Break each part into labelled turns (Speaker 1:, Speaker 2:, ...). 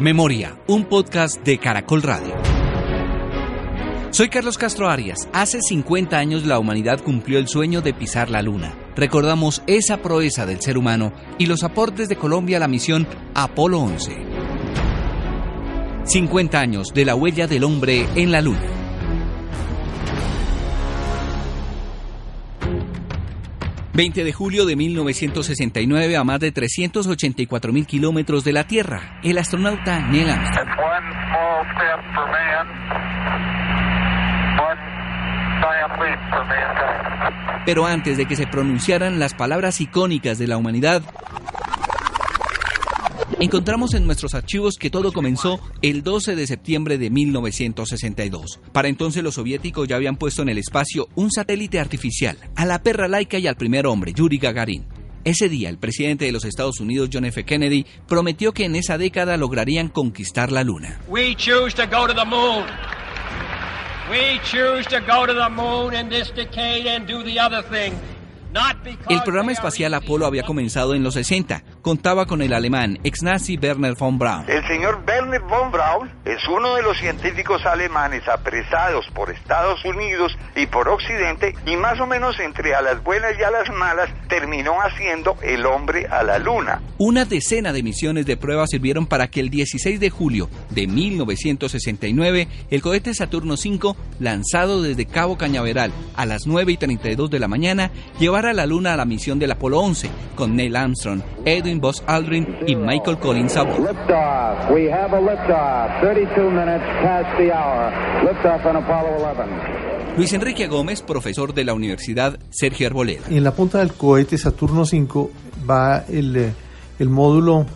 Speaker 1: Memoria, un podcast de Caracol Radio. Soy Carlos Castro Arias. Hace 50 años la humanidad cumplió el sueño de pisar la Luna. Recordamos esa proeza del ser humano y los aportes de Colombia a la misión Apolo 11. 50 años de la huella del hombre en la Luna. ...20 de julio de 1969 a más de 384 mil kilómetros de la Tierra... ...el astronauta Neil Armstrong. Pero antes de que se pronunciaran las palabras icónicas de la humanidad, encontramos en nuestros archivos que todo comenzó el 12 de septiembre de 1962. Para entonces los soviéticos ya habían puesto en el espacio un satélite artificial, a la perra laica y al primer hombre, Yuri Gagarin. Ese día, el presidente de los Estados Unidos, John F. Kennedy, prometió que en esa década lograrían conquistar la Luna.
Speaker 2: We choose to go to the moon. We choose to go to the moon in this decade and do the other thing.
Speaker 1: El programa espacial Apolo había comenzado en los 60. Contaba con el alemán ex-nazi Werner von Braun.
Speaker 3: El señor Werner von Braun es uno de los científicos alemanes apresados por Estados Unidos y por Occidente y más o menos entre a las buenas y a las malas terminó haciendo el hombre a la luna.
Speaker 1: Una decena de misiones de prueba sirvieron para que el 16 de julio de 1969 el cohete Saturno V, lanzado desde Cabo Cañaveral a las 9 y 32 de la mañana, llevara a la Luna a la misión del Apolo 11 con Neil Armstrong, Edwin Buzz Aldrin y Michael Collins a Luis Enrique Gómez, profesor de la Universidad Sergio Arboleda.
Speaker 4: En la punta del cohete Saturno V va el, eh, el módulo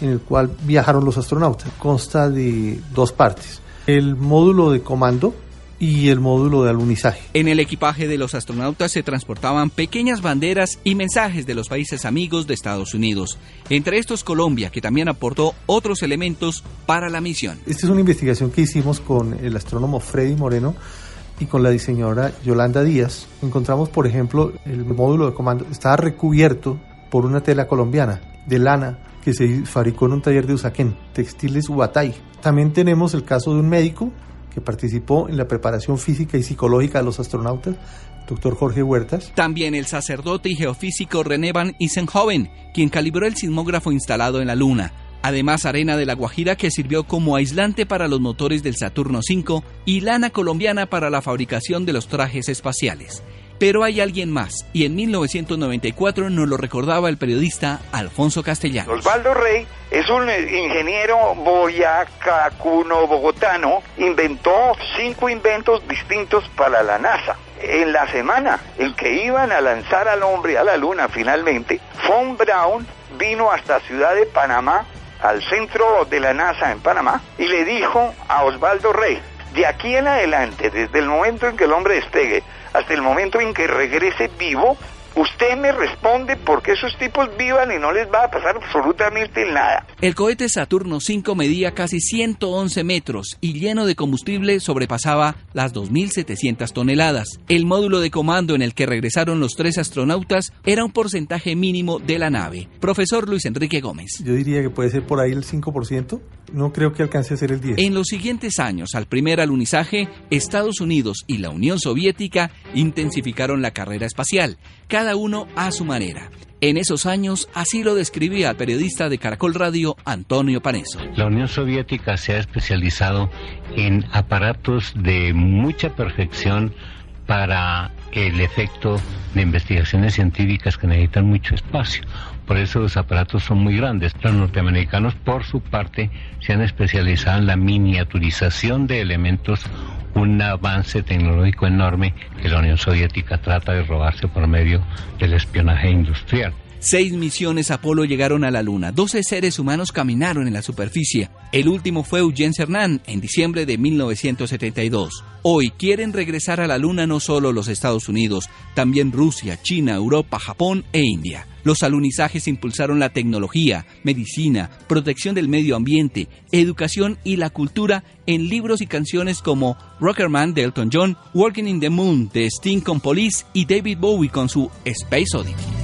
Speaker 4: en el cual viajaron los astronautas. Consta de dos partes. El módulo de comando, y el módulo de alunizaje.
Speaker 1: En el equipaje de los astronautas se transportaban pequeñas banderas y mensajes de los países amigos de Estados Unidos, entre estos Colombia, que también aportó otros elementos para la misión.
Speaker 4: Esta es una investigación que hicimos con el astrónomo Freddy Moreno y con la diseñadora Yolanda Díaz. Encontramos, por ejemplo, el módulo de comando estaba recubierto por una tela colombiana de lana que se fabricó en un taller de Usaquén, textiles Ubatay. También tenemos el caso de un médico participó en la preparación física y psicológica de los astronautas, doctor Jorge Huertas.
Speaker 1: También el sacerdote y geofísico René Van Isenhoven, quien calibró el sismógrafo instalado en la Luna. Además, arena de la Guajira que sirvió como aislante para los motores del Saturno V y lana colombiana para la fabricación de los trajes espaciales. Pero hay alguien más, y en 1994 nos lo recordaba el periodista Alfonso Castellanos.
Speaker 3: Osvaldo Rey es un ingeniero boyacacuno bogotano, inventó cinco inventos distintos para la NASA. En la semana en que iban a lanzar al hombre a la luna finalmente, Von Braun vino hasta Ciudad de Panamá, al centro de la NASA en Panamá, y le dijo a Osvaldo Rey, de aquí en adelante, desde el momento en que el hombre despegue hasta el momento en que regrese vivo, Usted me responde porque esos tipos vivan y no les va a pasar absolutamente nada.
Speaker 1: El cohete Saturno V medía casi 111 metros y lleno de combustible sobrepasaba las 2.700 toneladas. El módulo de comando en el que regresaron los tres astronautas era un porcentaje mínimo de la nave. Profesor Luis Enrique Gómez.
Speaker 4: Yo diría que puede ser por ahí el 5%. No creo que alcance a ser el 10%.
Speaker 1: En los siguientes años, al primer alunizaje, Estados Unidos y la Unión Soviética intensificaron la carrera espacial. Cada uno a su manera. En esos años, así lo describía el periodista de Caracol Radio, Antonio Paneso.
Speaker 5: La Unión Soviética se ha especializado en aparatos de mucha perfección para el efecto de investigaciones científicas que necesitan mucho espacio. Por eso los aparatos son muy grandes. Los norteamericanos, por su parte, se han especializado en la miniaturización de elementos, un avance tecnológico enorme que la Unión Soviética trata de robarse por medio del espionaje industrial.
Speaker 1: Seis misiones Apolo llegaron a la Luna. Doce seres humanos caminaron en la superficie. El último fue Eugene Cernan en diciembre de 1972. Hoy quieren regresar a la Luna no solo los Estados Unidos, también Rusia, China, Europa, Japón e India. Los alunizajes impulsaron la tecnología, medicina, protección del medio ambiente, educación y la cultura en libros y canciones como Rockerman de Elton John, Working in the Moon de Sting con Police y David Bowie con su Space Oddity.